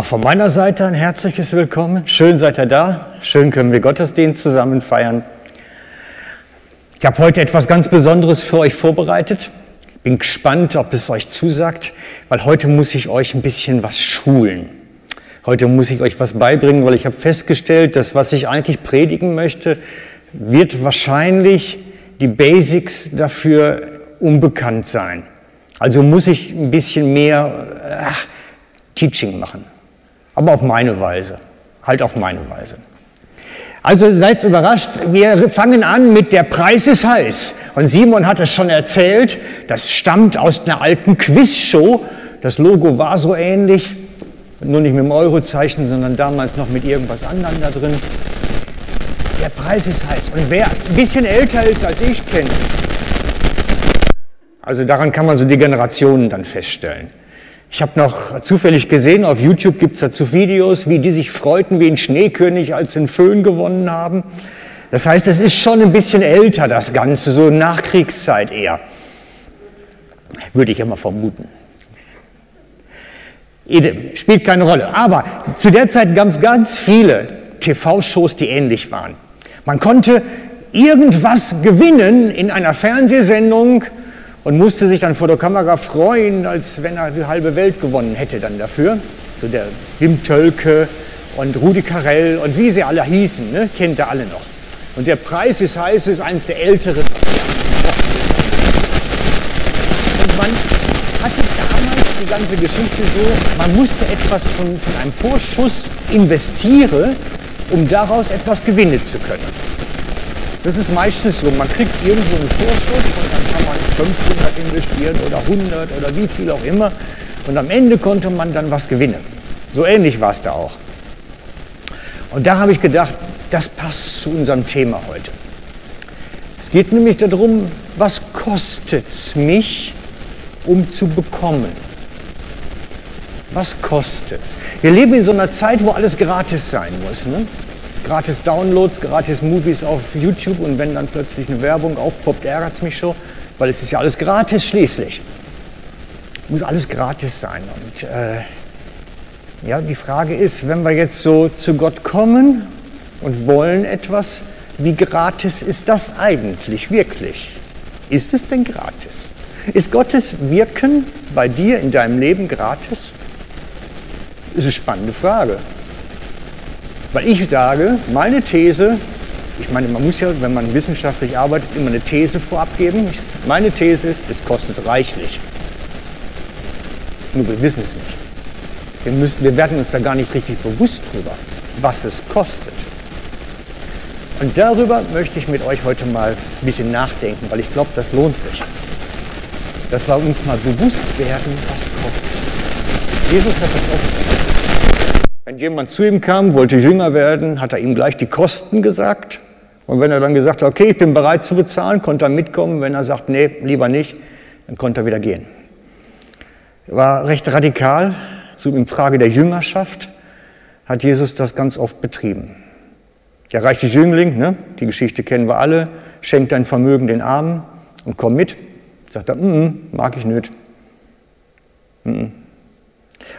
Auch von meiner Seite ein herzliches Willkommen. Schön seid ihr da. Schön können wir Gottesdienst zusammen feiern. Ich habe heute etwas ganz Besonderes für euch vorbereitet. Bin gespannt, ob es euch zusagt, weil heute muss ich euch ein bisschen was schulen. Heute muss ich euch was beibringen, weil ich habe festgestellt, dass was ich eigentlich predigen möchte, wird wahrscheinlich die Basics dafür unbekannt sein. Also muss ich ein bisschen mehr äh, Teaching machen aber auf meine Weise. Halt auf meine Weise. Also seid überrascht, wir fangen an mit der Preis ist heiß. Und Simon hat es schon erzählt, das stammt aus einer alten Quizshow. Das Logo war so ähnlich, nur nicht mit dem Eurozeichen, sondern damals noch mit irgendwas anderem da drin. Der Preis ist heiß. Und wer ein bisschen älter ist als ich, kennt es. Also daran kann man so die Generationen dann feststellen. Ich habe noch zufällig gesehen, auf YouTube gibt es dazu Videos, wie die sich freuten wie ein Schneekönig, als sie einen Föhn gewonnen haben. Das heißt, es ist schon ein bisschen älter, das Ganze, so Nachkriegszeit eher. Würde ich immer vermuten. Spielt keine Rolle. Aber zu der Zeit gab es ganz viele TV-Shows, die ähnlich waren. Man konnte irgendwas gewinnen in einer Fernsehsendung, und musste sich dann vor der Kamera freuen, als wenn er die halbe Welt gewonnen hätte dann dafür. So der Wim Tölke und Rudi Carell und wie sie alle hießen, ne? kennt ihr alle noch. Und der Preis ist heiß, ist eines der älteren. Und man hatte damals die ganze Geschichte so, man musste etwas von, von einem Vorschuss investieren, um daraus etwas gewinnen zu können. Das ist meistens so, man kriegt irgendwo einen Vorschuss und dann kann man 500 investieren oder 100 oder wie viel auch immer und am Ende konnte man dann was gewinnen. So ähnlich war es da auch. Und da habe ich gedacht, das passt zu unserem Thema heute. Es geht nämlich darum, was kostet es mich, um zu bekommen? Was kostet es? Wir leben in so einer Zeit, wo alles gratis sein muss. Ne? Gratis Downloads, gratis Movies auf YouTube und wenn dann plötzlich eine Werbung aufpoppt, ärgert es mich schon, weil es ist ja alles gratis schließlich. Muss alles gratis sein. Und äh, ja, die Frage ist, wenn wir jetzt so zu Gott kommen und wollen etwas, wie gratis ist das eigentlich wirklich? Ist es denn gratis? Ist Gottes Wirken bei dir in deinem Leben gratis? Das ist eine spannende Frage. Weil ich sage, meine These, ich meine, man muss ja, wenn man wissenschaftlich arbeitet, immer eine These vorab geben. Meine These ist, es kostet reichlich. Nur wir wissen es nicht. Wir, müssen, wir werden uns da gar nicht richtig bewusst drüber, was es kostet. Und darüber möchte ich mit euch heute mal ein bisschen nachdenken, weil ich glaube, das lohnt sich. Dass wir uns mal bewusst werden, was kostet es. Jesus hat das oft wenn jemand zu ihm kam, wollte jünger werden, hat er ihm gleich die Kosten gesagt. Und wenn er dann gesagt hat, okay, ich bin bereit zu bezahlen, konnte er mitkommen. Wenn er sagt, nee, lieber nicht, dann konnte er wieder gehen. Er war recht radikal, so in Frage der Jüngerschaft hat Jesus das ganz oft betrieben. Der reiche Jüngling, ne, die Geschichte kennen wir alle, schenkt dein Vermögen den Armen und komm mit. Sagt er, mm, mag ich nicht. Mm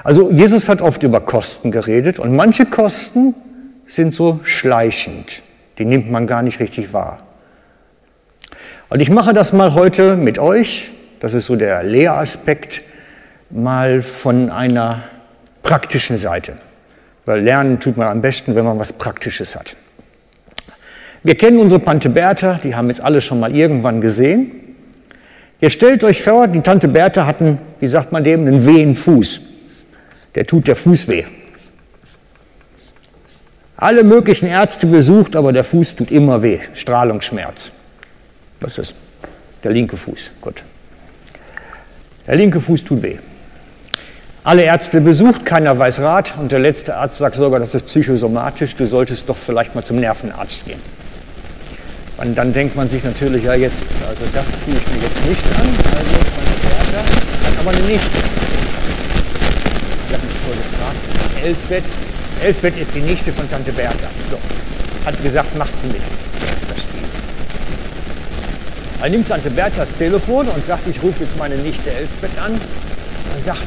also Jesus hat oft über Kosten geredet und manche Kosten sind so schleichend, die nimmt man gar nicht richtig wahr. Und ich mache das mal heute mit euch, das ist so der Lehraspekt, mal von einer praktischen Seite. Weil lernen tut man am besten, wenn man was Praktisches hat. Wir kennen unsere Tante Bertha, die haben jetzt alle schon mal irgendwann gesehen. Jetzt stellt euch vor, die Tante Bertha hatten, wie sagt man dem, einen wehen Fuß der tut der Fuß weh. Alle möglichen Ärzte besucht, aber der Fuß tut immer weh. Strahlungsschmerz. Was ist der linke Fuß? Gut. Der linke Fuß tut weh. Alle Ärzte besucht, keiner weiß Rat und der letzte Arzt sagt sogar, das ist psychosomatisch, du solltest doch vielleicht mal zum Nervenarzt gehen. Und dann denkt man sich natürlich, ja jetzt, also das tue ich mir jetzt nicht an, also hat aber eine Nichte vorher gefragt. Elsbeth, Elsbeth ist die Nichte von Tante Bertha. So, hat sie gesagt, macht sie mit. Dann nimmt Tante Bertha das Telefon und sagt, ich rufe jetzt meine Nichte Elsbeth an. Und sagt,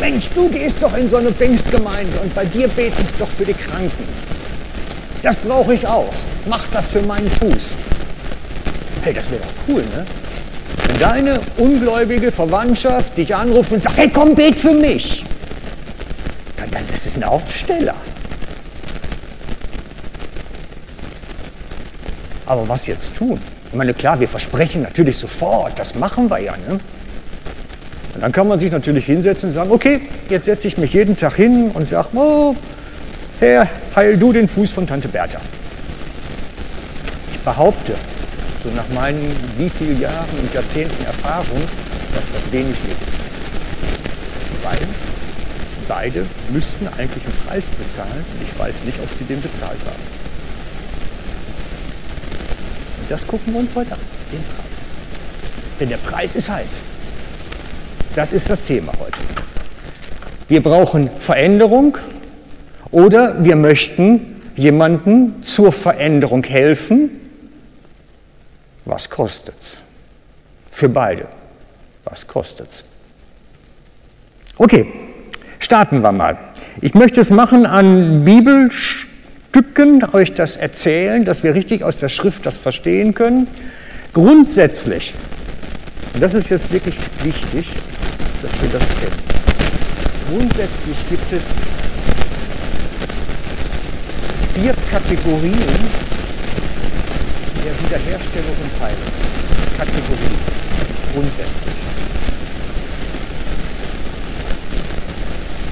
Mensch, du gehst doch in so eine Pfingstgemeinde und bei dir betest doch für die Kranken. Das brauche ich auch. Mach das für meinen Fuß. Hey, das wäre doch cool, ne? Wenn deine ungläubige Verwandtschaft dich anruft und sagt, hey komm, bet für mich. Das ist ein Aufsteller. Aber was jetzt tun? Ich meine, klar, wir versprechen natürlich sofort, das machen wir ja. Ne? Und dann kann man sich natürlich hinsetzen und sagen, okay, jetzt setze ich mich jeden Tag hin und sage, oh, Herr, heil du den Fuß von Tante Bertha. Ich behaupte, so nach meinen wie vielen Jahren und Jahrzehnten Erfahrung, dass das wenig hilft. Beide müssten eigentlich einen Preis bezahlen ich weiß nicht, ob sie den bezahlt haben. Und das gucken wir uns heute an, den Preis. Denn der Preis ist heiß. Das ist das Thema heute. Wir brauchen Veränderung oder wir möchten jemandem zur Veränderung helfen. Was kostet's? Für beide. Was kostet's? Okay, starten wir mal. Ich möchte es machen an Bibelstücken, euch das erzählen, dass wir richtig aus der Schrift das verstehen können. Grundsätzlich, und das ist jetzt wirklich wichtig, dass wir das kennen. Grundsätzlich gibt es vier Kategorien der Wiederherstellung und Heilung. Kategorien. Grundsätzlich.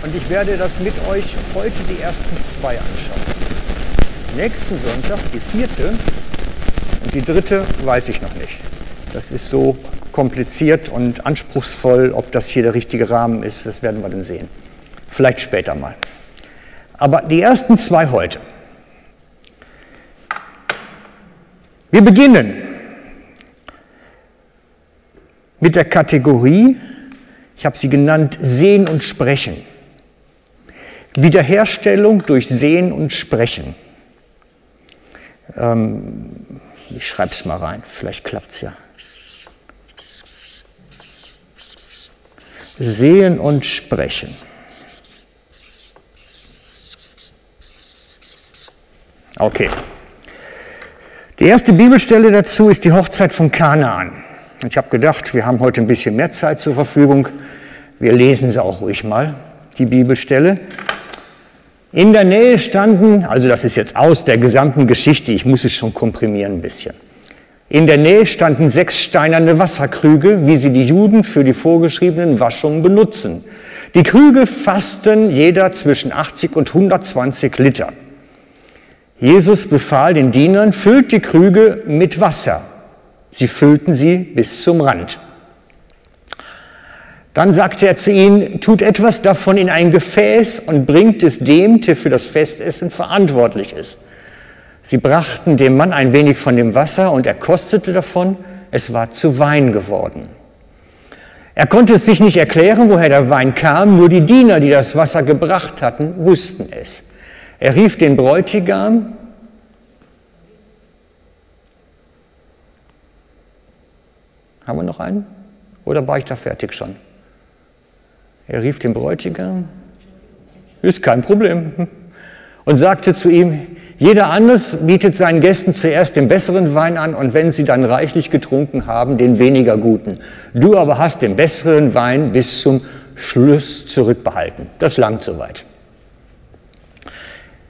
Und ich werde das mit euch heute die ersten zwei anschauen. Nächsten Sonntag die vierte und die dritte weiß ich noch nicht. Das ist so kompliziert und anspruchsvoll. Ob das hier der richtige Rahmen ist, das werden wir dann sehen. Vielleicht später mal. Aber die ersten zwei heute. Wir beginnen mit der Kategorie, ich habe sie genannt, Sehen und Sprechen. Wiederherstellung durch Sehen und Sprechen. Ähm, ich schreibe es mal rein, vielleicht klappt es ja. Sehen und Sprechen. Okay. Die erste Bibelstelle dazu ist die Hochzeit von Kanaan. Ich habe gedacht, wir haben heute ein bisschen mehr Zeit zur Verfügung. Wir lesen sie auch ruhig mal, die Bibelstelle. In der Nähe standen, also das ist jetzt aus der gesamten Geschichte, ich muss es schon komprimieren ein bisschen. In der Nähe standen sechs steinerne Wasserkrüge, wie sie die Juden für die vorgeschriebenen Waschungen benutzen. Die Krüge fassten jeder zwischen 80 und 120 Liter. Jesus befahl den Dienern, füllt die Krüge mit Wasser. Sie füllten sie bis zum Rand. Dann sagte er zu ihnen, tut etwas davon in ein Gefäß und bringt es dem, der für das Festessen verantwortlich ist. Sie brachten dem Mann ein wenig von dem Wasser und er kostete davon. Es war zu Wein geworden. Er konnte es sich nicht erklären, woher der Wein kam, nur die Diener, die das Wasser gebracht hatten, wussten es. Er rief den Bräutigam, Haben wir noch einen? Oder war ich da fertig schon? Er rief den Bräutigam, ist kein Problem, und sagte zu ihm, jeder anders bietet seinen Gästen zuerst den besseren Wein an und wenn sie dann reichlich getrunken haben, den weniger guten. Du aber hast den besseren Wein bis zum Schluss zurückbehalten. Das langt soweit.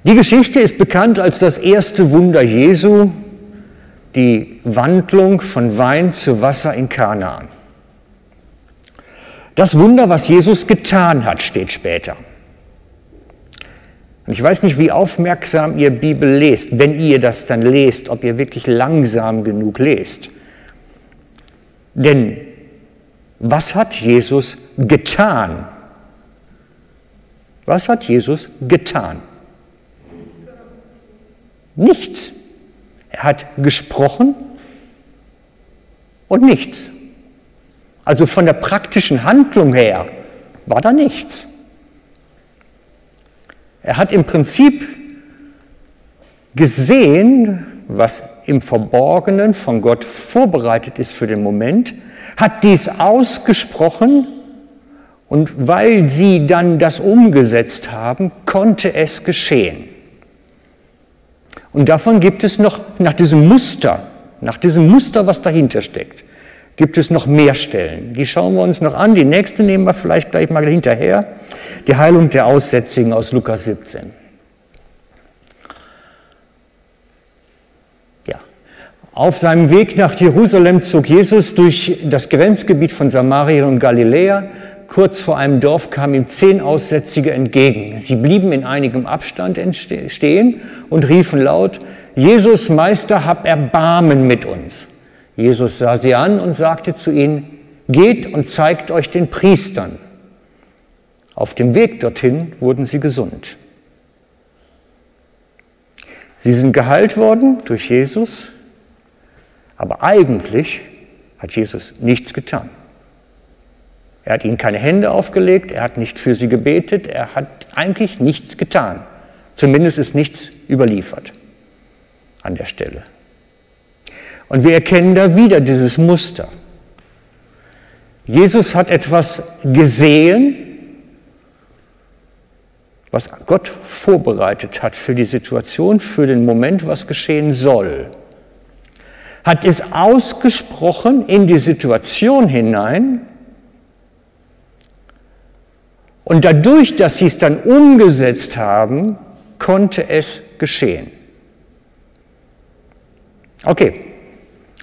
Die Geschichte ist bekannt als das erste Wunder Jesu, die Wandlung von Wein zu Wasser in Kanaan. Das Wunder, was Jesus getan hat, steht später. Und ich weiß nicht, wie aufmerksam ihr Bibel lest, wenn ihr das dann lest, ob ihr wirklich langsam genug lest. Denn was hat Jesus getan? Was hat Jesus getan? Nichts. Er hat gesprochen und nichts. Also von der praktischen Handlung her war da nichts. Er hat im Prinzip gesehen, was im Verborgenen von Gott vorbereitet ist für den Moment, hat dies ausgesprochen Und weil sie dann das umgesetzt haben, konnte es geschehen. Und davon gibt es noch, nach diesem Muster, nach diesem Muster, was dahinter steckt, gibt es noch mehr Stellen. Die schauen wir uns noch an. Die nächste nehmen wir vielleicht gleich mal hinterher. Die Heilung der Aussätzigen aus Lukas 17. Ja. Auf seinem Weg nach Jerusalem zog Jesus durch das Grenzgebiet von Samarien und Galiläa. Kurz vor einem Dorf kamen ihm zehn Aussätzige entgegen. Sie blieben in einigem Abstand stehen und riefen laut, Jesus Meister, hab Erbarmen mit uns. Jesus sah sie an und sagte zu ihnen, geht und zeigt euch den Priestern. Auf dem Weg dorthin wurden sie gesund. Sie sind geheilt worden durch Jesus, aber eigentlich hat Jesus nichts getan. Er hat ihnen keine Hände aufgelegt, er hat nicht für sie gebetet, er hat eigentlich nichts getan. Zumindest ist nichts überliefert an der Stelle. Und wir erkennen da wieder dieses Muster. Jesus hat etwas gesehen, was Gott vorbereitet hat für die Situation, für den Moment, was geschehen soll. Hat es ausgesprochen in die Situation hinein und dadurch, dass sie es dann umgesetzt haben, konnte es geschehen. Okay,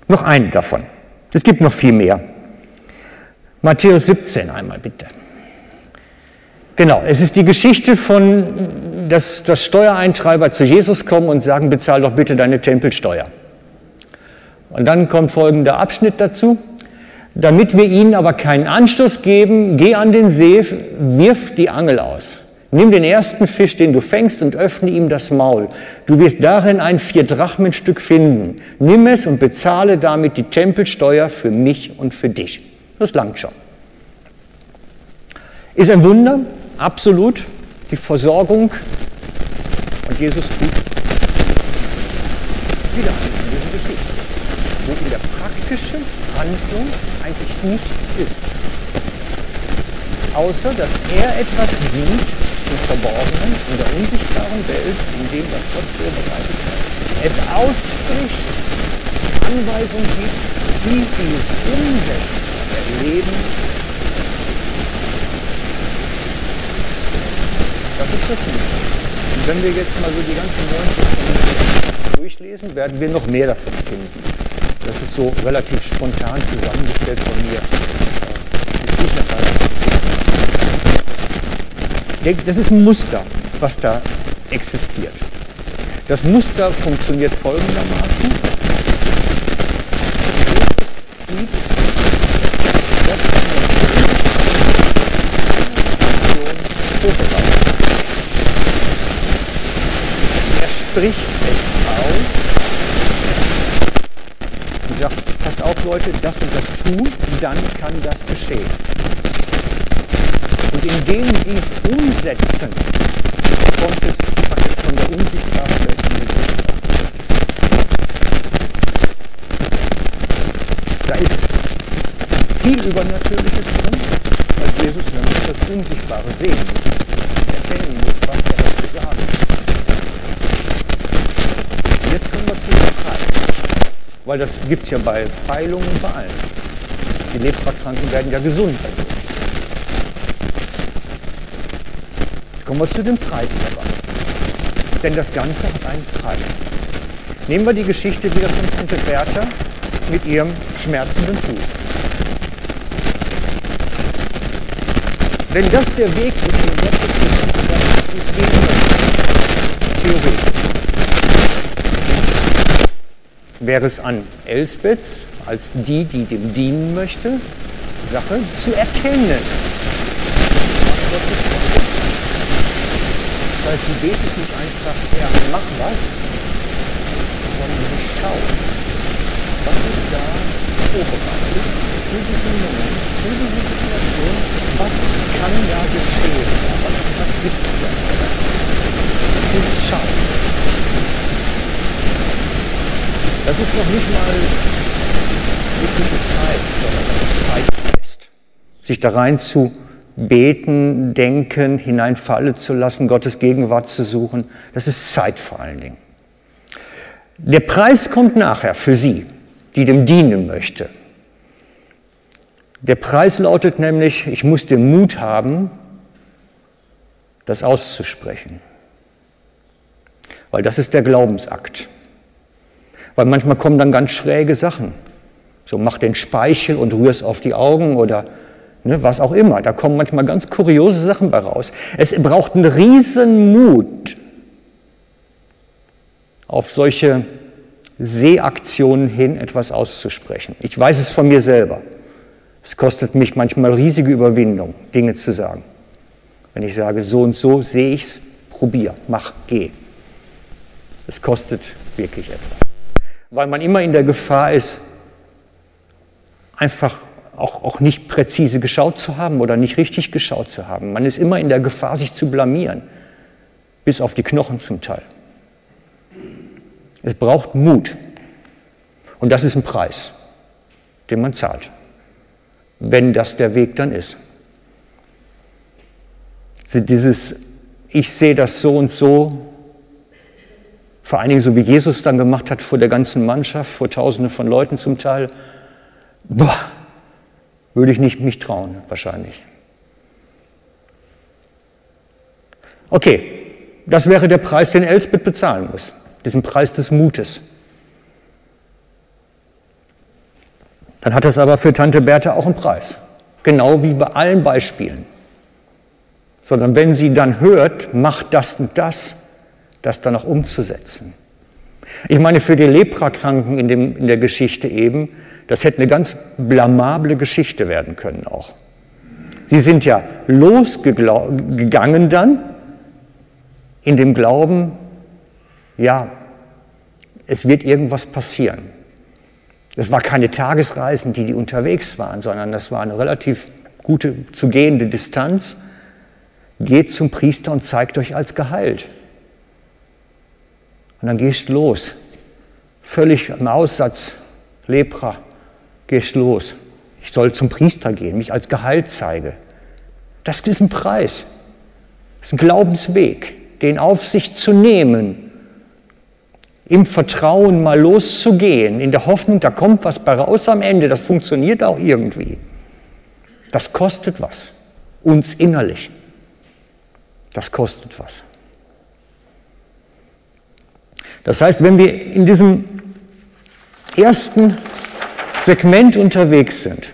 noch einen davon. Es gibt noch viel mehr. Matthäus 17 einmal bitte. Genau, es ist die Geschichte von, dass, dass Steuereintreiber zu Jesus kommen und sagen, bezahl doch bitte deine Tempelsteuer. Und dann kommt folgender Abschnitt dazu. Damit wir ihnen aber keinen Anstoß geben, geh an den See, wirf die Angel aus. Nimm den ersten Fisch, den du fängst, und öffne ihm das Maul. Du wirst darin ein Vier-Drachmen-Stück finden. Nimm es und bezahle damit die Tempelsteuer für mich und für dich. Das langt schon. Ist ein Wunder, absolut, die Versorgung. Und Jesus tut wieder eine diese Geschichte, wo in der praktischen Handlung eigentlich nichts ist. Außer, dass er etwas sieht im Verborgenen, in der unsichtbaren Welt, in dem, was Gott vorbereitet hat. Es ausspricht, Anweisung gibt, wie sie es umsetzt, erleben. Das ist das Gute. Und wenn wir jetzt mal so die ganzen neuen durchlesen, werden wir noch mehr davon finden. Das ist so relativ spontan zusammengestellt von mir. Äh, das ist ein Muster, was da existiert. Das Muster funktioniert folgendermaßen. Er spricht es aus sagt, passt auf Leute, das und das tun, dann kann das geschehen. Und indem sie es umsetzen, kommt es von der unsichtbaren Welt in die sichtbare Da ist viel Übernatürliches drin, weil Jesus nämlich das Unsichtbare sehen muss, erkennen muss, was er dazu sagen. Jetzt kommen wir zu der Frage. Weil das gibt es ja bei Heilungen und bei allen. Die Leprakranken werden ja gesund Jetzt kommen wir zu dem Preis dabei. Denn das Ganze hat einen Preis. Nehmen wir die Geschichte wieder von Tante Bertha mit ihrem schmerzenden Fuß. Wenn das der Weg ist, den Gott ist es weniger theoretisch wäre es an Elsbeth, als die, die dem dienen möchte, Sache zu erkennen. Heißt, sie betet nicht einfach, Herr, mach was, sondern sie schaut, was ist da vorbereitet? Für diesen Moment, für diese Situation, was kann da geschehen, was, was gibt es da. Dieses Schauen. Das ist noch nicht mal wirklich Zeit, sondern Zeit heißt, sich da rein zu beten, denken, hineinfallen zu lassen, Gottes Gegenwart zu suchen. Das ist Zeit vor allen Dingen. Der Preis kommt nachher für sie, die dem dienen möchte. Der Preis lautet nämlich, ich muss den Mut haben, das auszusprechen. Weil das ist der Glaubensakt. Weil manchmal kommen dann ganz schräge Sachen. So mach den Speichel und rühr es auf die Augen oder ne, was auch immer. Da kommen manchmal ganz kuriose Sachen bei raus. Es braucht einen riesen Mut, auf solche Sehaktionen hin etwas auszusprechen. Ich weiß es von mir selber. Es kostet mich manchmal riesige Überwindung, Dinge zu sagen. Wenn ich sage, so und so sehe ich es, probier, mach, geh. Es kostet wirklich etwas. Weil man immer in der Gefahr ist, einfach auch, auch nicht präzise geschaut zu haben oder nicht richtig geschaut zu haben. Man ist immer in der Gefahr, sich zu blamieren, bis auf die Knochen zum Teil. Es braucht Mut. Und das ist ein Preis, den man zahlt, wenn das der Weg dann ist. Dieses, ich sehe das so und so, vor allen Dingen so wie Jesus dann gemacht hat vor der ganzen Mannschaft, vor Tausenden von Leuten zum Teil, boah, würde ich nicht mich trauen, wahrscheinlich. Okay, das wäre der Preis, den Elsbeth bezahlen muss, diesen Preis des Mutes. Dann hat das aber für Tante Bertha auch einen Preis, genau wie bei allen Beispielen. Sondern wenn sie dann hört, macht das und das, das dann auch umzusetzen. Ich meine, für die Leprakranken in, dem, in der Geschichte eben, das hätte eine ganz blamable Geschichte werden können auch. Sie sind ja losgegangen dann in dem Glauben, ja, es wird irgendwas passieren. Das war keine Tagesreisen, die die unterwegs waren, sondern das war eine relativ gute zu gehende Distanz. Geht zum Priester und zeigt euch als geheilt. Und dann gehst los, völlig im Aussatz, Lepra, gehst los. Ich soll zum Priester gehen, mich als geheilt zeige. Das ist ein Preis. Das ist ein Glaubensweg, den auf sich zu nehmen, im Vertrauen mal loszugehen, in der Hoffnung, da kommt was bei raus am Ende, das funktioniert auch irgendwie. Das kostet was, uns innerlich. Das kostet was. Das heißt, wenn wir in diesem ersten Segment unterwegs sind,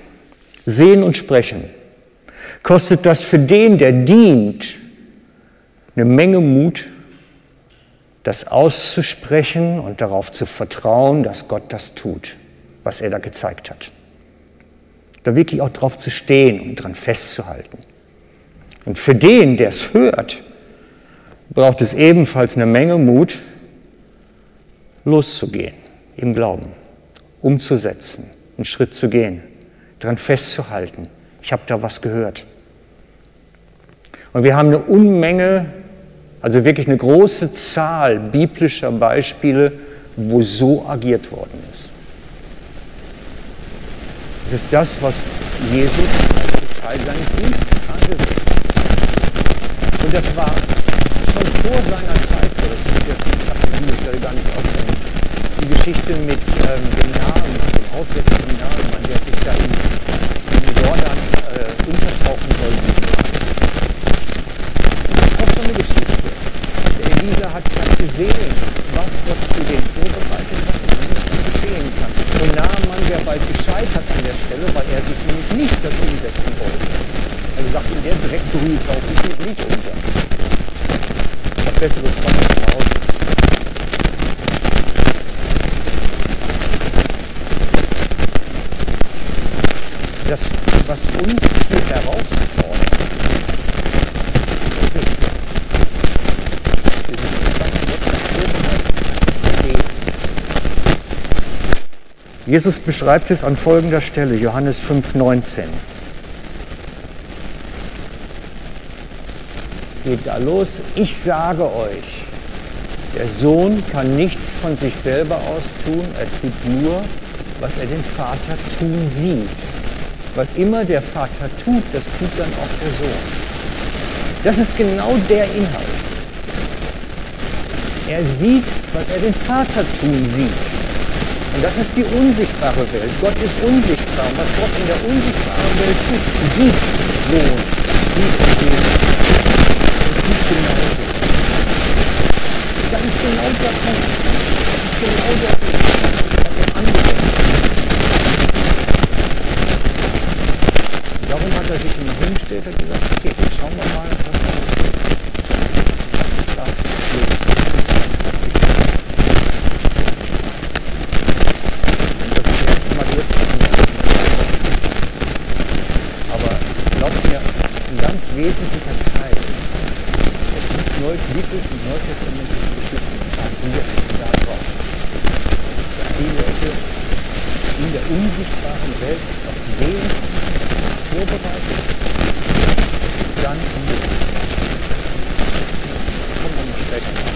sehen und sprechen, kostet das für den, der dient, eine Menge Mut, das auszusprechen und darauf zu vertrauen, dass Gott das tut, was er da gezeigt hat. Da wirklich auch drauf zu stehen und dran festzuhalten. Und für den, der es hört, braucht es ebenfalls eine Menge Mut, loszugehen im Glauben, umzusetzen, einen Schritt zu gehen, daran festzuhalten. Ich habe da was gehört. Und wir haben eine Unmenge, also wirklich eine große Zahl biblischer Beispiele, wo so agiert worden ist. Es ist das, was Jesus als Teil seines Dienstes angesehen hat. Und das war schon vor seiner Zeit so. Das ist jetzt, ich habe die gar nicht aufgenommen die Geschichte mit ähm, dem Namen, dem aussätzigen Namen, der sich da in, in Jordan äh, untertauchen soll. Ist auch so eine Geschichte. Der Elisa hat, gesehen, was Gott für den vorbereitet hat und was geschehen kann. Und Naaman wäre bald gescheitert an der Stelle, weil er sich nämlich nicht das umsetzen wollte. Also sagt ihm, der Dreck berührt auch, ich nicht unter. Ich habe besseres Zeug zu Hause. Das, was uns hier herausfordert, ist. Dieses, was Gott steht. Jesus beschreibt es an folgender Stelle, Johannes 5,19. Geht da los, ich sage euch, der Sohn kann nichts von sich selber aus tun, er tut nur, was er den Vater tun sieht. Was immer der Vater tut, das tut dann auch der Sohn. Das ist genau der Inhalt. Er sieht, was er den Vater tun sieht. Und das ist die unsichtbare Welt. Gott ist unsichtbar. Und was Gott in der unsichtbaren Welt tut, sieht Sohn, sieht Jesus. Und sieht genauso. Das ist genau der Punkt. Das ist genau der Punkt, was er angewendet Darum hat er sich immer hingestellt und gesagt, okay, jetzt schauen wir mal, was da passiert. Was ist da? Und das ist erst mal durchgegangen. Aber glaubt mir, ein ganz wesentlicher Teil der biblischen und neutestamentlichen Geschichten basiert darauf, dass die Leute in der unsichtbaren Welt etwas sehen vorbereitet, dann umgesetzt. Kommen wir noch später nach.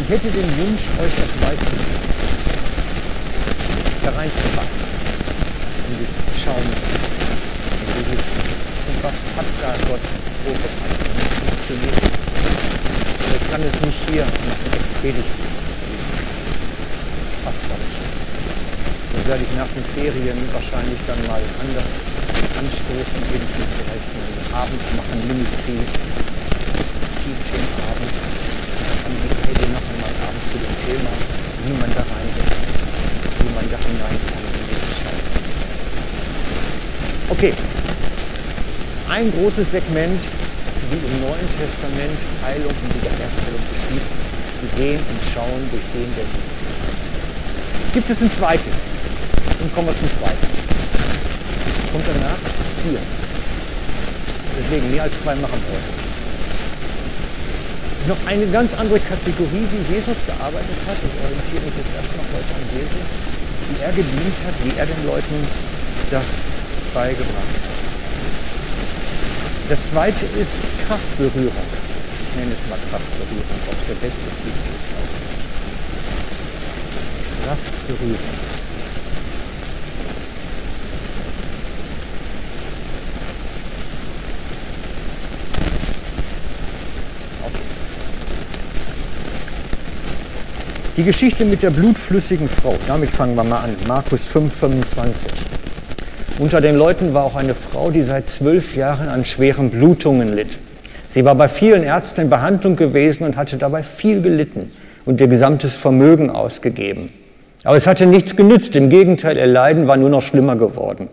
Ich hätte den Wunsch, euch das beizubringen, da reinzupassen, in dieses Schauen, in dieses, was hat da Gott vorbereitet, wie funktioniert. Ich kann es nicht hier machen, ich predige passt das. Das werde ich nach den Ferien wahrscheinlich dann mal anders anstoßen, irgendwie vielleicht einen Abend machen, Ministry, Teaching-Abend. Da kann die Heidi noch einmal Thema, wie man da reinwächst, wie man da hineinkommt in dieses Schauen. Okay, ein großes Segment, wie im Neuen Testament Heilung und Wiederherstellung geschieht, sehen und schauen durch den, der sieht gibt es ein zweites. Und kommen wir zum zweiten. Und danach ist es vier. Deswegen mehr als zwei machen wollen. Noch eine ganz andere Kategorie, wie Jesus gearbeitet hat. Ich orientiere mich jetzt erstmal heute an Jesus. Wie er gedient hat, wie er den Leuten das beigebracht hat. Das zweite ist Kraftberührung. Ich nenne es mal Kraftberührung, ob es der beste Titel ist. Die Geschichte mit der blutflüssigen Frau, damit fangen wir mal an. Markus 5, 25. Unter den Leuten war auch eine Frau, die seit zwölf Jahren an schweren Blutungen litt. Sie war bei vielen Ärzten in Behandlung gewesen und hatte dabei viel gelitten und ihr gesamtes Vermögen ausgegeben. Aber es hatte nichts genützt, im Gegenteil, ihr Leiden war nur noch schlimmer geworden.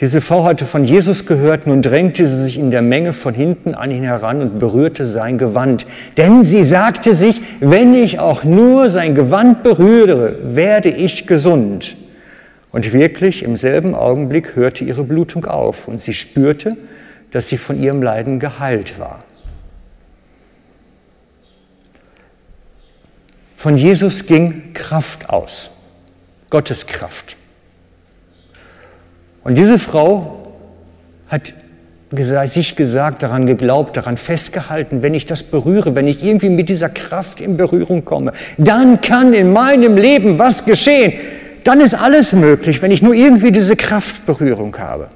Diese Frau hatte von Jesus gehört, nun drängte sie sich in der Menge von hinten an ihn heran und berührte sein Gewand. Denn sie sagte sich, wenn ich auch nur sein Gewand berühre, werde ich gesund. Und wirklich im selben Augenblick hörte ihre Blutung auf und sie spürte, dass sie von ihrem Leiden geheilt war. Von Jesus ging Kraft aus, Gottes Kraft. Und diese Frau hat sich gesagt, daran geglaubt, daran festgehalten, wenn ich das berühre, wenn ich irgendwie mit dieser Kraft in Berührung komme, dann kann in meinem Leben was geschehen. Dann ist alles möglich, wenn ich nur irgendwie diese Kraftberührung habe.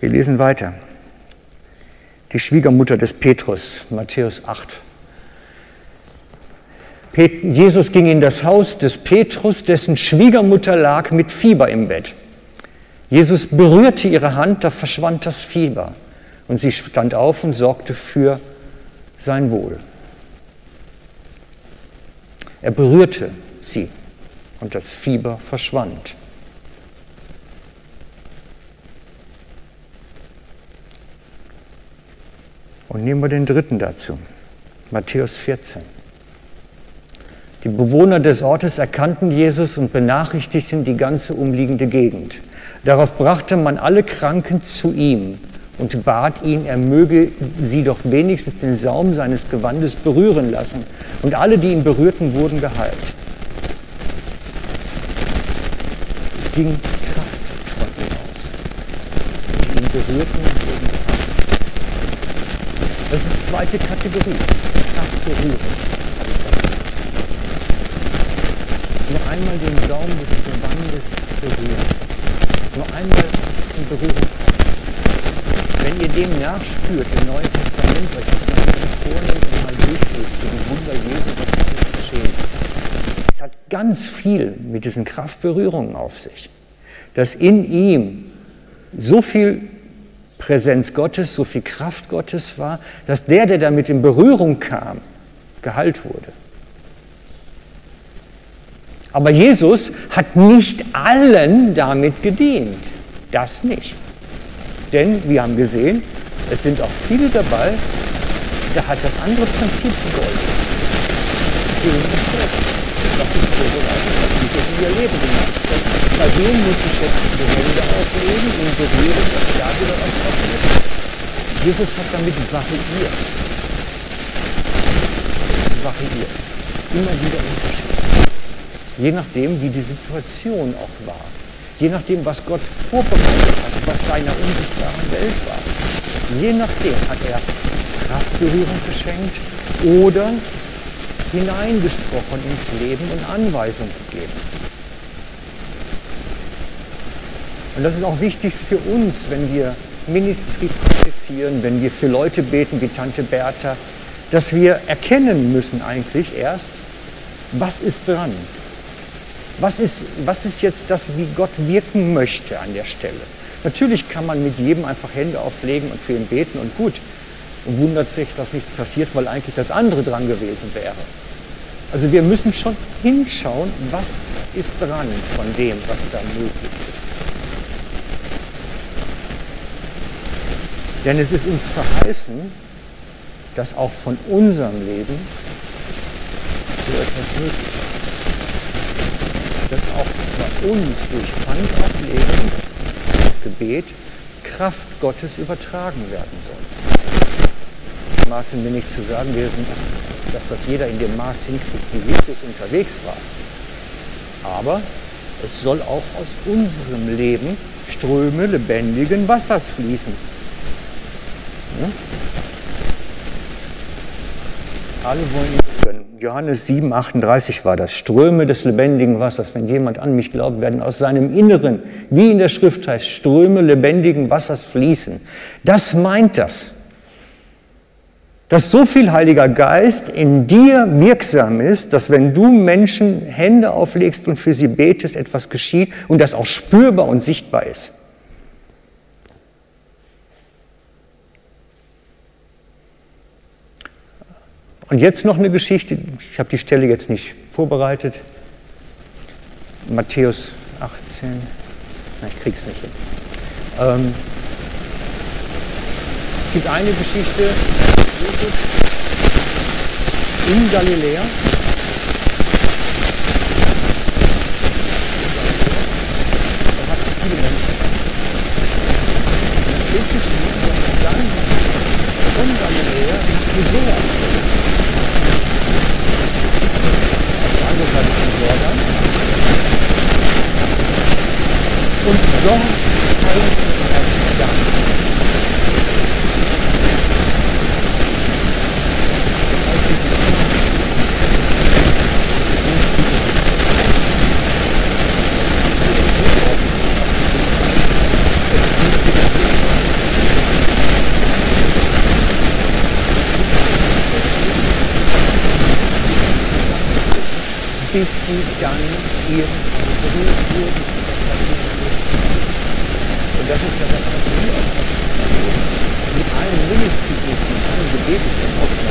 Wir lesen weiter die Schwiegermutter des Petrus, Matthäus 8. Jesus ging in das Haus des Petrus, dessen Schwiegermutter lag mit Fieber im Bett. Jesus berührte ihre Hand, da verschwand das Fieber und sie stand auf und sorgte für sein Wohl. Er berührte sie und das Fieber verschwand. Und nehmen wir den dritten dazu, Matthäus 14. Die Bewohner des Ortes erkannten Jesus und benachrichtigten die ganze umliegende Gegend. Darauf brachte man alle Kranken zu ihm und bat ihn, er möge sie doch wenigstens den Saum seines Gewandes berühren lassen. Und alle, die ihn berührten, wurden geheilt. Es ging Kraft von ihm aus. Die ihn berührten, wurden geheilt. Das ist die zweite Kategorie. Kraftberührung. Noch einmal den Saum des Gewandes berühren. Noch einmal in Berührung kommen. Wenn ihr dem nachspürt im Neuen Testament, euch das mal vornimmt und mal durchlest, so die Wunder Jesu, was ist geschehen. Es hat ganz viel mit diesen Kraftberührungen auf sich. Dass in ihm so viel Präsenz Gottes, so viel Kraft Gottes war, dass der, der damit in Berührung kam, geheilt wurde. Aber Jesus hat nicht allen damit gedient. Das nicht. Denn wir haben gesehen, es sind auch viele dabei, da hat das andere Prinzip gegolten. Das ist vorbereitet, was Jesus in ihr Leben gemacht. Bei dem muss ich jetzt die Hände auflegen und berühren, dass da wieder was passiert. Jesus hat damit variiert. Variiert. Immer wieder unterschiedlich. Je nachdem, wie die Situation auch war. Je nachdem, was Gott vorbereitet hat, was da in der unsichtbaren Welt war. Je nachdem hat er Kraftberührung geschenkt oder hineingesprochen ins Leben und Anweisung gegeben. Und das ist auch wichtig für uns, wenn wir Ministry praktizieren, wenn wir für Leute beten wie Tante Bertha, dass wir erkennen müssen eigentlich erst, was ist dran? Was ist, was ist jetzt das, wie Gott wirken möchte an der Stelle? Natürlich kann man mit jedem einfach Hände auflegen und für ihn beten und gut. Und wundert sich, dass nichts passiert, weil eigentlich das andere dran gewesen wäre. Also wir müssen schon hinschauen, was ist dran von dem, was da möglich ist. Denn es ist uns verheißen, dass auch von unserem Leben so etwas möglich ist. Dass auch bei uns durch Handauflegen, Gebet, Kraft Gottes übertragen werden soll. Maßen mir nicht zu sagen, dass das jeder in dem Maß hinkriegt, wie Jesus unterwegs war. Aber es soll auch aus unserem Leben Ströme lebendigen Wassers fließen. Ne? Alle wollen. Johannes 7, 38 war das. Ströme des lebendigen Wassers. Wenn jemand an mich glaubt, werden aus seinem Inneren, wie in der Schrift heißt, Ströme lebendigen Wassers fließen. Das meint das. Dass so viel Heiliger Geist in dir wirksam ist, dass wenn du Menschen Hände auflegst und für sie betest, etwas geschieht und das auch spürbar und sichtbar ist. Und jetzt noch eine Geschichte, ich habe die Stelle jetzt nicht vorbereitet. Matthäus 18, na, ich krieg's nicht hin. Ähm, es gibt eine Geschichte, Jesus in Galiläa. Menschen. Und dann von Galiläa nach Judäa zog. Angefangen zu Jordan. Und dort heilte er dann. Sie dann irgendwann berührt wurden. Und das ist ja das, was wir auch mit allen Ministries, mit allen Gebeten oft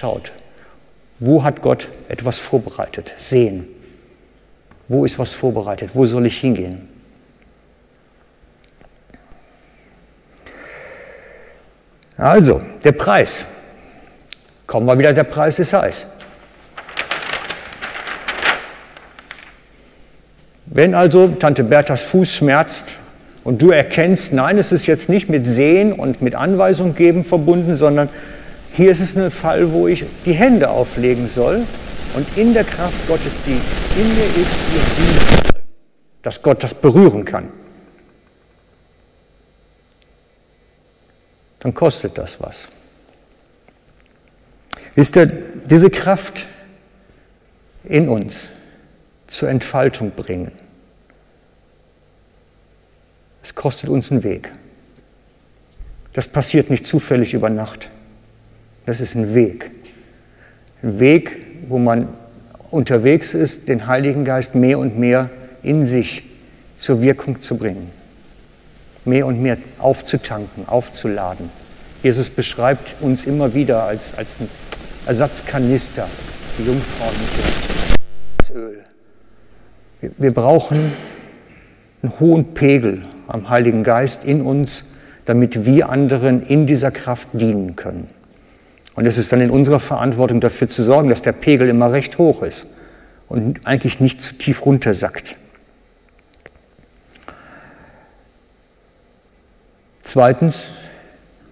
Geschaut. Wo hat Gott etwas vorbereitet? Sehen. Wo ist was vorbereitet? Wo soll ich hingehen? Also, der Preis. Kommen wir wieder, der Preis ist heiß. Wenn also Tante Berthas Fuß schmerzt und du erkennst, nein, es ist jetzt nicht mit Sehen und mit Anweisung geben verbunden, sondern hier ist es ein Fall, wo ich die Hände auflegen soll und in der Kraft Gottes, die in mir ist, ihr dienen soll, dass Gott das berühren kann. Dann kostet das was. Wisst ihr, diese Kraft in uns zur Entfaltung bringen, es kostet uns einen Weg. Das passiert nicht zufällig über Nacht. Das ist ein Weg. Ein Weg, wo man unterwegs ist, den Heiligen Geist mehr und mehr in sich zur Wirkung zu bringen. Mehr und mehr aufzutanken, aufzuladen. Jesus beschreibt uns immer wieder als, als ein Ersatzkanister, die Jungfrau mit dem Öl. Wir, wir brauchen einen hohen Pegel am Heiligen Geist in uns, damit wir anderen in dieser Kraft dienen können. Und es ist dann in unserer Verantwortung dafür zu sorgen, dass der Pegel immer recht hoch ist und eigentlich nicht zu tief runtersackt. Zweitens,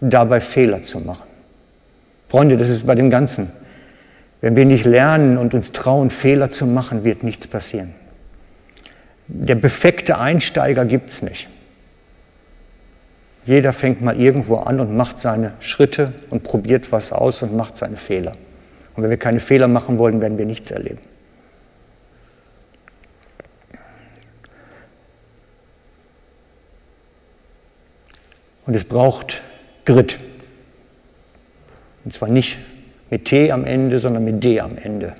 dabei Fehler zu machen. Freunde, das ist bei dem Ganzen. Wenn wir nicht lernen und uns trauen, Fehler zu machen, wird nichts passieren. Der perfekte Einsteiger gibt es nicht. Jeder fängt mal irgendwo an und macht seine Schritte und probiert was aus und macht seine Fehler. Und wenn wir keine Fehler machen wollen, werden wir nichts erleben. Und es braucht Grit. Und zwar nicht mit T am Ende, sondern mit D am Ende.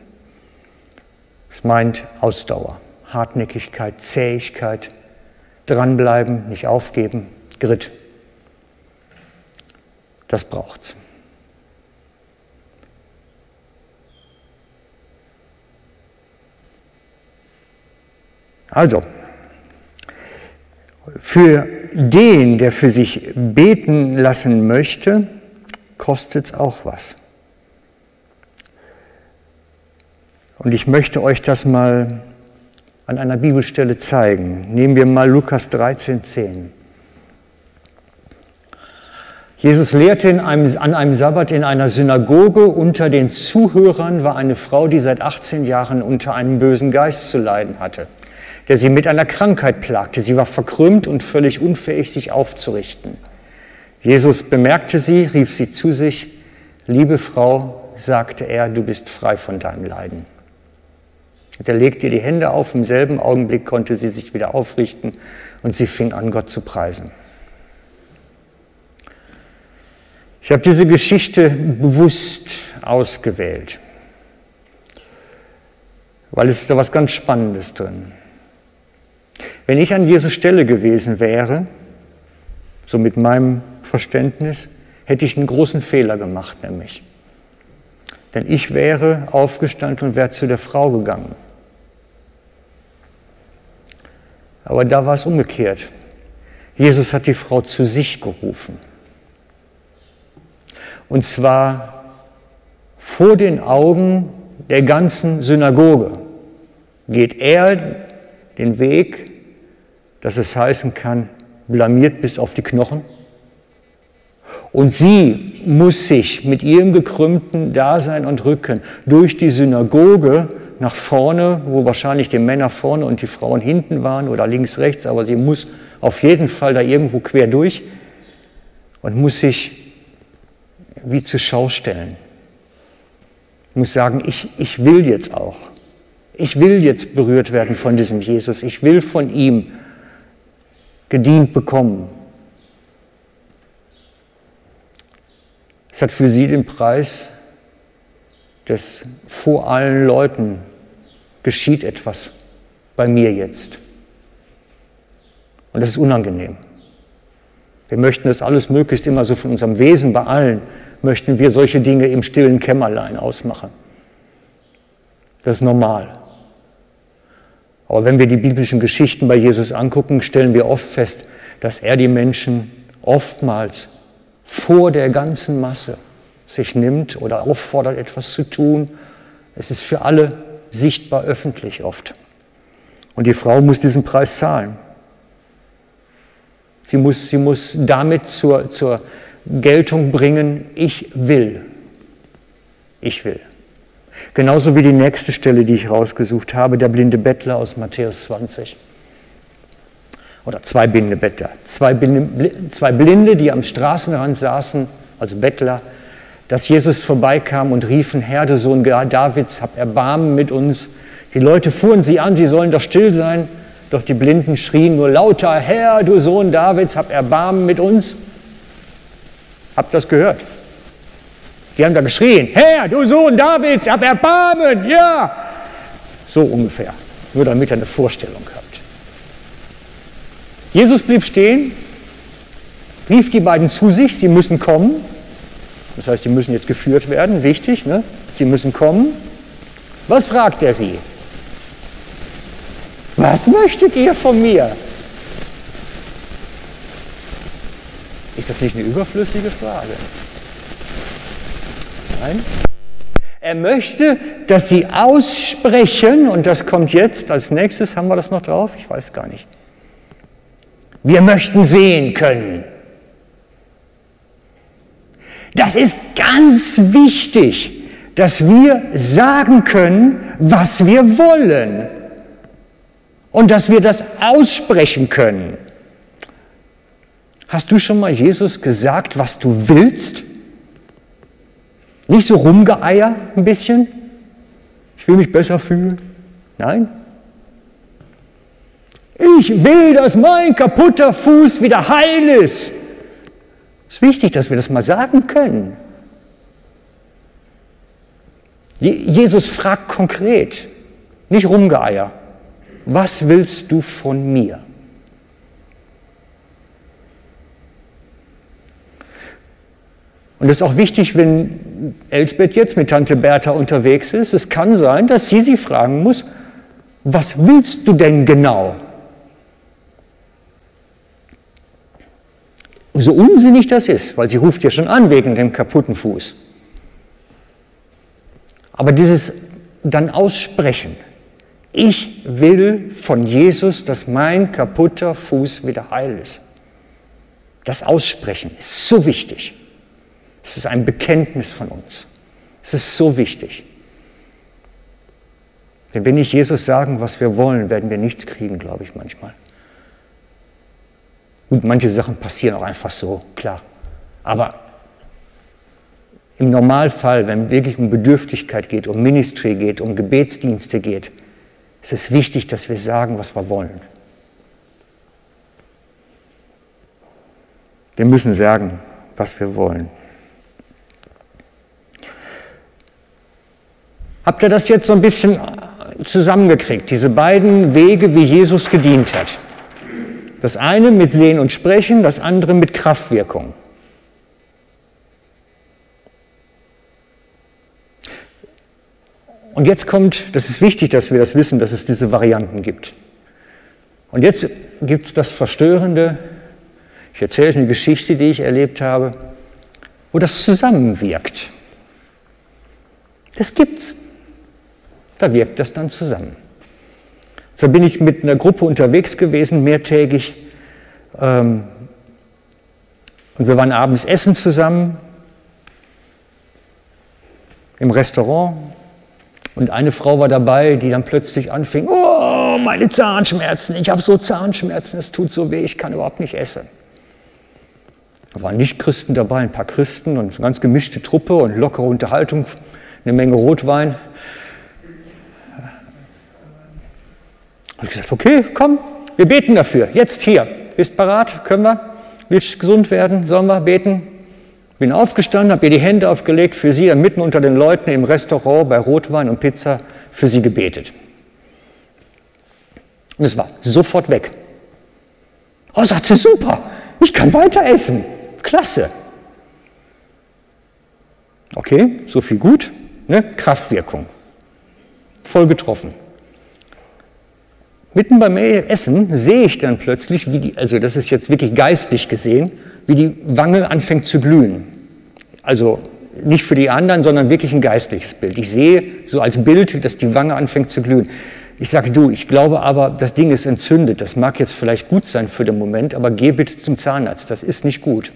Es meint Ausdauer, Hartnäckigkeit, Zähigkeit, dranbleiben, nicht aufgeben, Grit. Das braucht's. Also, für den, der für sich beten lassen möchte, kostet es auch was. Und ich möchte euch das mal an einer Bibelstelle zeigen. Nehmen wir mal Lukas 13, 10. Jesus lehrte einem, an einem Sabbat in einer Synagoge. Unter den Zuhörern war eine Frau, die seit 18 Jahren unter einem bösen Geist zu leiden hatte, der sie mit einer Krankheit plagte. Sie war verkrümmt und völlig unfähig, sich aufzurichten. Jesus bemerkte sie, rief sie zu sich. Liebe Frau, sagte er, du bist frei von deinem Leiden. Und er legte ihr die Hände auf. Im selben Augenblick konnte sie sich wieder aufrichten und sie fing an, Gott zu preisen. Ich habe diese Geschichte bewusst ausgewählt, weil es ist da was ganz Spannendes drin. Wenn ich an Jesus Stelle gewesen wäre, so mit meinem Verständnis, hätte ich einen großen Fehler gemacht, nämlich. Denn ich wäre aufgestanden und wäre zu der Frau gegangen. Aber da war es umgekehrt. Jesus hat die Frau zu sich gerufen. Und zwar vor den Augen der ganzen Synagoge geht er den Weg, dass es heißen kann, blamiert bis auf die Knochen. Und sie muss sich mit ihrem gekrümmten Dasein und Rücken durch die Synagoge nach vorne, wo wahrscheinlich die Männer vorne und die Frauen hinten waren oder links, rechts, aber sie muss auf jeden Fall da irgendwo quer durch und muss sich wie zur Schau stellen. Ich muss sagen, ich, ich will jetzt auch. Ich will jetzt berührt werden von diesem Jesus. Ich will von ihm gedient bekommen. Es hat für sie den Preis, dass vor allen Leuten geschieht etwas bei mir jetzt. Und das ist unangenehm. Wir möchten das alles möglichst immer so von unserem Wesen bei allen, möchten wir solche Dinge im stillen Kämmerlein ausmachen. Das ist normal. Aber wenn wir die biblischen Geschichten bei Jesus angucken, stellen wir oft fest, dass er die Menschen oftmals vor der ganzen Masse sich nimmt oder auffordert, etwas zu tun. Es ist für alle sichtbar öffentlich oft. Und die Frau muss diesen Preis zahlen. Sie muss, sie muss damit zur, zur Geltung bringen, ich will. Ich will. Genauso wie die nächste Stelle, die ich rausgesucht habe, der blinde Bettler aus Matthäus 20. Oder zwei blinde Bettler. Zwei Blinde, zwei Blinde, die am Straßenrand saßen, also Bettler, dass Jesus vorbeikam und riefen, Herr, du Sohn Davids, hab Erbarmen mit uns. Die Leute fuhren sie an, sie sollen doch still sein. Doch die Blinden schrien nur lauter, Herr, du Sohn Davids, hab Erbarmen mit uns. Habt das gehört? Die haben da geschrien, Herr, du Sohn Davids, hab Erbarmen, ja. So ungefähr, nur damit ihr eine Vorstellung habt. Jesus blieb stehen, rief die beiden zu sich, sie müssen kommen. Das heißt, sie müssen jetzt geführt werden, wichtig, ne? sie müssen kommen. Was fragt er sie? Was möchtet ihr von mir? Ist das nicht eine überflüssige Frage? Nein. Er möchte, dass sie aussprechen, und das kommt jetzt als nächstes, haben wir das noch drauf? Ich weiß gar nicht. Wir möchten sehen können. Das ist ganz wichtig, dass wir sagen können, was wir wollen und dass wir das aussprechen können. Hast du schon mal Jesus gesagt, was du willst? Nicht so rumgeeier ein bisschen? Ich will mich besser fühlen. Nein? Ich will, dass mein kaputter Fuß wieder heil ist. Es ist wichtig, dass wir das mal sagen können. Jesus fragt konkret, nicht rumgeeier was willst du von mir? Und es ist auch wichtig, wenn Elsbeth jetzt mit Tante Bertha unterwegs ist, es kann sein, dass sie sie fragen muss, was willst du denn genau? So unsinnig das ist, weil sie ruft ja schon an wegen dem kaputten Fuß. Aber dieses dann aussprechen, ich will von Jesus, dass mein kaputter Fuß wieder heil ist. Das Aussprechen ist so wichtig. Es ist ein Bekenntnis von uns. Es ist so wichtig. Wenn wir nicht Jesus sagen, was wir wollen, werden wir nichts kriegen, glaube ich manchmal. Gut, manche Sachen passieren auch einfach so, klar. Aber im Normalfall, wenn wirklich um Bedürftigkeit geht, um Ministry geht, um Gebetsdienste geht, es ist wichtig, dass wir sagen, was wir wollen. Wir müssen sagen, was wir wollen. Habt ihr das jetzt so ein bisschen zusammengekriegt, diese beiden Wege, wie Jesus gedient hat? Das eine mit Sehen und Sprechen, das andere mit Kraftwirkung. Und jetzt kommt, das ist wichtig, dass wir das wissen, dass es diese Varianten gibt. Und jetzt gibt es das Verstörende, ich erzähle euch eine Geschichte, die ich erlebt habe, wo das zusammenwirkt. Das gibt's. Da wirkt das dann zusammen. So bin ich mit einer Gruppe unterwegs gewesen, mehrtägig. Ähm, und wir waren abends essen zusammen im Restaurant. Und eine Frau war dabei, die dann plötzlich anfing, oh, meine Zahnschmerzen, ich habe so Zahnschmerzen, es tut so weh, ich kann überhaupt nicht essen. Da waren nicht Christen dabei, ein paar Christen und eine ganz gemischte Truppe und lockere Unterhaltung, eine Menge Rotwein. Und ich gesagt, okay, komm, wir beten dafür, jetzt hier. Bist parat? Können wir? Willst du gesund werden? Sollen wir beten? Bin aufgestanden, habe ihr die Hände aufgelegt für sie, mitten unter den Leuten im Restaurant bei Rotwein und Pizza für sie gebetet. Und es war sofort weg. Oh, sagt sie, super. Ich kann weiter essen. Klasse. Okay, so viel gut. Ne? Kraftwirkung. Voll getroffen. Mitten beim Essen sehe ich dann plötzlich, wie die, also das ist jetzt wirklich geistlich gesehen, wie die Wange anfängt zu glühen. Also nicht für die anderen, sondern wirklich ein geistliches Bild. Ich sehe so als Bild, dass die Wange anfängt zu glühen. Ich sage, du, ich glaube aber, das Ding ist entzündet. Das mag jetzt vielleicht gut sein für den Moment, aber geh bitte zum Zahnarzt. Das ist nicht gut.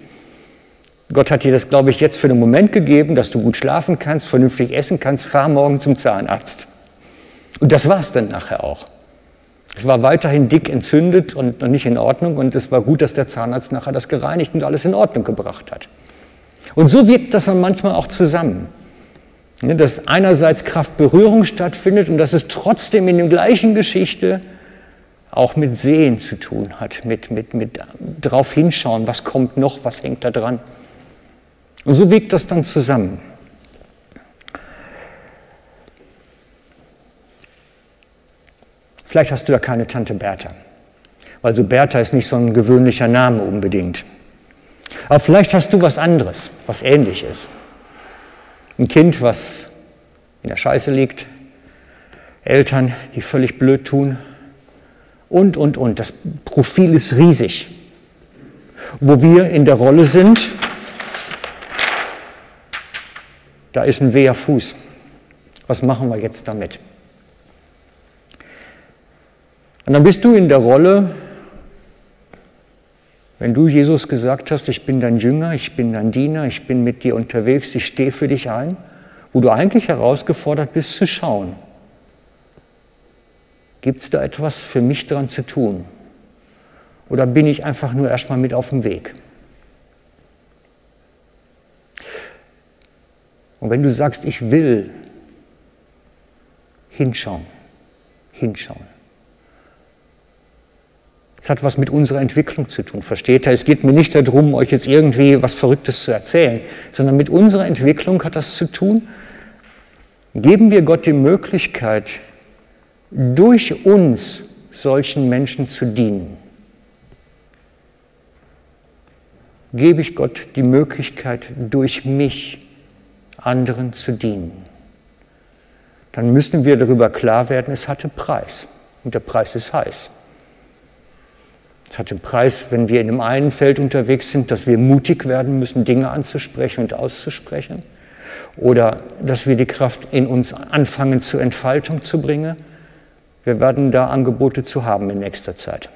Gott hat dir das, glaube ich, jetzt für den Moment gegeben, dass du gut schlafen kannst, vernünftig essen kannst. Fahr morgen zum Zahnarzt. Und das war es dann nachher auch. Es war weiterhin dick entzündet und nicht in Ordnung und es war gut, dass der Zahnarzt nachher das gereinigt und alles in Ordnung gebracht hat. Und so wirkt das dann manchmal auch zusammen. Ne, dass einerseits Kraftberührung stattfindet und dass es trotzdem in der gleichen Geschichte auch mit Sehen zu tun hat, mit, mit, mit drauf hinschauen, was kommt noch, was hängt da dran. Und so wirkt das dann zusammen. Vielleicht hast du da keine Tante Bertha. Also Bertha ist nicht so ein gewöhnlicher Name unbedingt. Aber vielleicht hast du was anderes, was ähnlich ist. Ein Kind, was in der Scheiße liegt, Eltern, die völlig blöd tun und, und, und. Das Profil ist riesig. Wo wir in der Rolle sind, da ist ein weher Fuß. Was machen wir jetzt damit? Und dann bist du in der Rolle, wenn du Jesus gesagt hast, ich bin dein Jünger, ich bin dein Diener, ich bin mit dir unterwegs, ich stehe für dich ein, wo du eigentlich herausgefordert bist zu schauen, gibt es da etwas für mich dran zu tun? Oder bin ich einfach nur erstmal mit auf dem Weg? Und wenn du sagst, ich will hinschauen, hinschauen, es hat was mit unserer Entwicklung zu tun, versteht ihr? Es geht mir nicht darum, euch jetzt irgendwie was Verrücktes zu erzählen, sondern mit unserer Entwicklung hat das zu tun. Geben wir Gott die Möglichkeit, durch uns solchen Menschen zu dienen. Gebe ich Gott die Möglichkeit, durch mich anderen zu dienen. Dann müssen wir darüber klar werden, es hatte Preis. Und der Preis ist heiß. Es hat den Preis, wenn wir in dem einen Feld unterwegs sind, dass wir mutig werden müssen, Dinge anzusprechen und auszusprechen. Oder dass wir die Kraft in uns anfangen zur Entfaltung zu bringen. Wir werden da Angebote zu haben in nächster Zeit.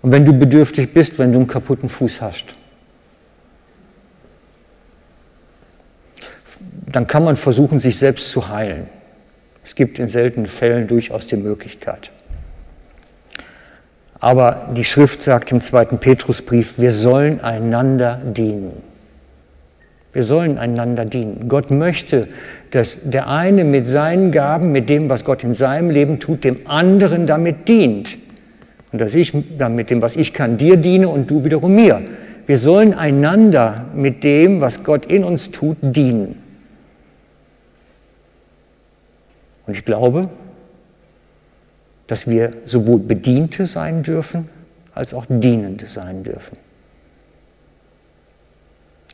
Und wenn du bedürftig bist, wenn du einen kaputten Fuß hast, dann kann man versuchen, sich selbst zu heilen. Es gibt in seltenen Fällen durchaus die Möglichkeit. Aber die Schrift sagt im zweiten Petrusbrief, wir sollen einander dienen. Wir sollen einander dienen. Gott möchte, dass der eine mit seinen Gaben, mit dem, was Gott in seinem Leben tut, dem anderen damit dient. Und dass ich dann mit dem, was ich kann, dir diene und du wiederum mir. Wir sollen einander mit dem, was Gott in uns tut, dienen. Und ich glaube, dass wir sowohl Bediente sein dürfen, als auch Dienende sein dürfen.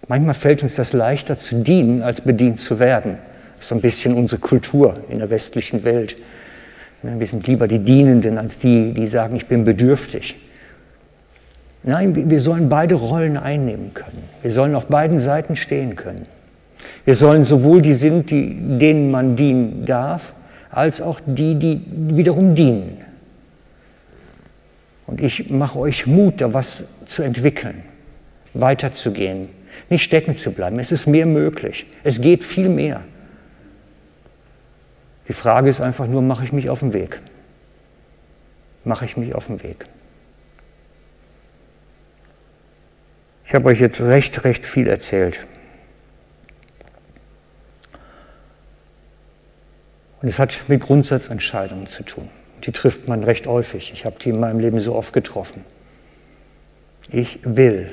Manchmal fällt uns das leichter zu dienen, als bedient zu werden. Das ist so ein bisschen unsere Kultur in der westlichen Welt. Wir sind lieber die Dienenden als die, die sagen, ich bin bedürftig. Nein, wir sollen beide Rollen einnehmen können. Wir sollen auf beiden Seiten stehen können. Wir sollen sowohl die sind, die, denen man dienen darf, als auch die, die wiederum dienen. Und ich mache euch Mut, da was zu entwickeln, weiterzugehen, nicht stecken zu bleiben. Es ist mehr möglich. Es geht viel mehr. Die Frage ist einfach nur, mache ich mich auf den Weg? Mache ich mich auf den Weg? Ich habe euch jetzt recht, recht viel erzählt. Und es hat mit Grundsatzentscheidungen zu tun. Die trifft man recht häufig. Ich habe die in meinem Leben so oft getroffen. Ich will.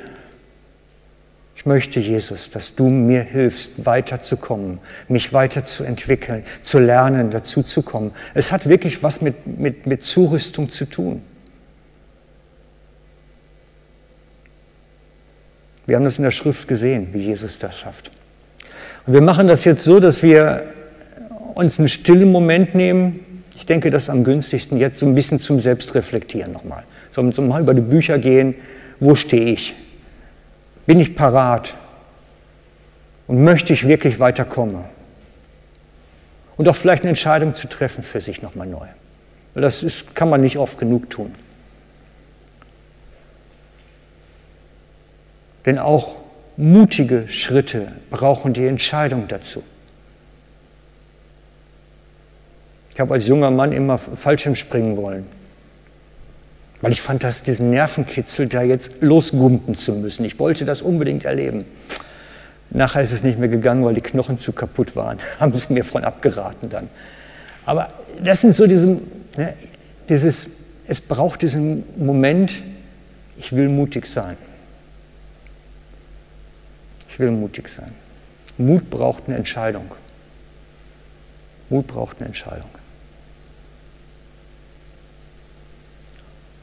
Ich möchte, Jesus, dass du mir hilfst, weiterzukommen, mich weiterzuentwickeln, zu lernen, dazuzukommen. Es hat wirklich was mit, mit, mit Zurüstung zu tun. Wir haben das in der Schrift gesehen, wie Jesus das schafft. Und wir machen das jetzt so, dass wir uns einen stillen Moment nehmen. Ich denke, das ist am günstigsten jetzt so ein bisschen zum Selbstreflektieren nochmal. So, so mal über die Bücher gehen. Wo stehe ich? Bin ich parat? Und möchte ich wirklich weiterkommen? Und auch vielleicht eine Entscheidung zu treffen für sich nochmal neu. Das ist, kann man nicht oft genug tun. Denn auch mutige Schritte brauchen die Entscheidung dazu. Ich habe als junger Mann immer Fallschirm springen wollen, weil ich fand, dass diesen Nervenkitzel da jetzt losgumpen zu müssen. Ich wollte das unbedingt erleben. Nachher ist es nicht mehr gegangen, weil die Knochen zu kaputt waren. Haben sie mir von abgeraten dann. Aber das sind so diese, ne, dieses, es braucht diesen Moment, ich will mutig sein. Ich will mutig sein. Mut braucht eine Entscheidung. Mut braucht eine Entscheidung.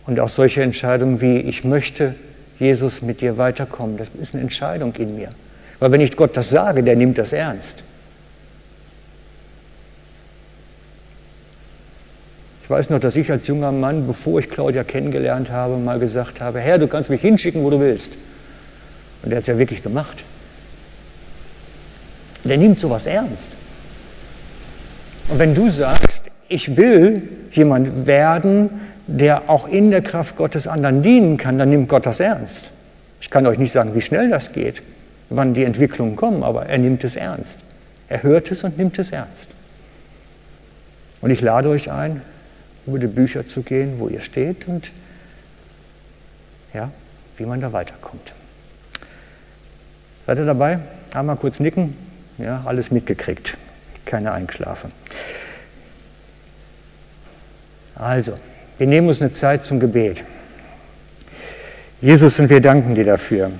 Und auch solche Entscheidungen wie, ich möchte, Jesus, mit dir weiterkommen, das ist eine Entscheidung in mir. Weil wenn ich Gott das sage, der nimmt das ernst. Ich weiß noch, dass ich als junger Mann, bevor ich Claudia kennengelernt habe, mal gesagt habe, Herr, du kannst mich hinschicken, wo du willst. Und er hat es ja wirklich gemacht. Der nimmt sowas ernst. Und wenn du sagst, ich will jemand werden, der auch in der Kraft Gottes anderen dienen kann, dann nimmt Gott das ernst. Ich kann euch nicht sagen, wie schnell das geht, wann die Entwicklungen kommen, aber er nimmt es ernst. Er hört es und nimmt es ernst. Und ich lade euch ein, über die Bücher zu gehen, wo ihr steht und ja, wie man da weiterkommt. Seid ihr dabei? Einmal kurz nicken. Ja, alles mitgekriegt. Keine Einschlafen. Also, wir nehmen uns eine Zeit zum Gebet. Jesus, und wir danken dir dafür.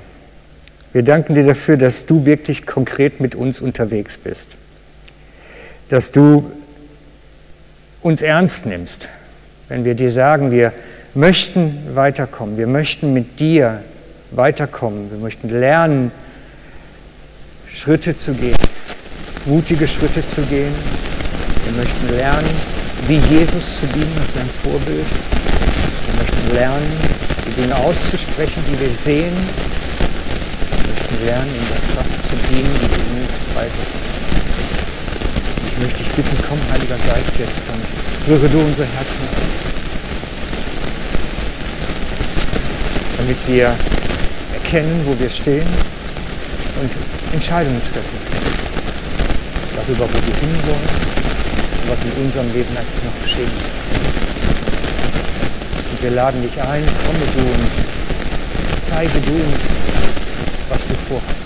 Wir danken dir dafür, dass du wirklich konkret mit uns unterwegs bist. Dass du uns ernst nimmst, wenn wir dir sagen, wir möchten weiterkommen, wir möchten mit dir weiterkommen, wir möchten lernen, Schritte zu gehen, mutige Schritte zu gehen. Wir möchten lernen, wie Jesus zu dienen nach seinem Vorbild. Wir möchten lernen, die Dinge auszusprechen, die wir sehen. Wir möchten lernen, in der Kraft zu dienen, die du uns freisetzt. Ich möchte dich bitten, komm, Heiliger Geist, jetzt und rühre du unsere Herzen an. Damit wir erkennen, wo wir stehen und Entscheidungen treffen darüber, wo wir hinwollen was in unserem Leben eigentlich noch geschehen ist. Und wir laden dich ein, komme du und zeige du uns, was du vorhast.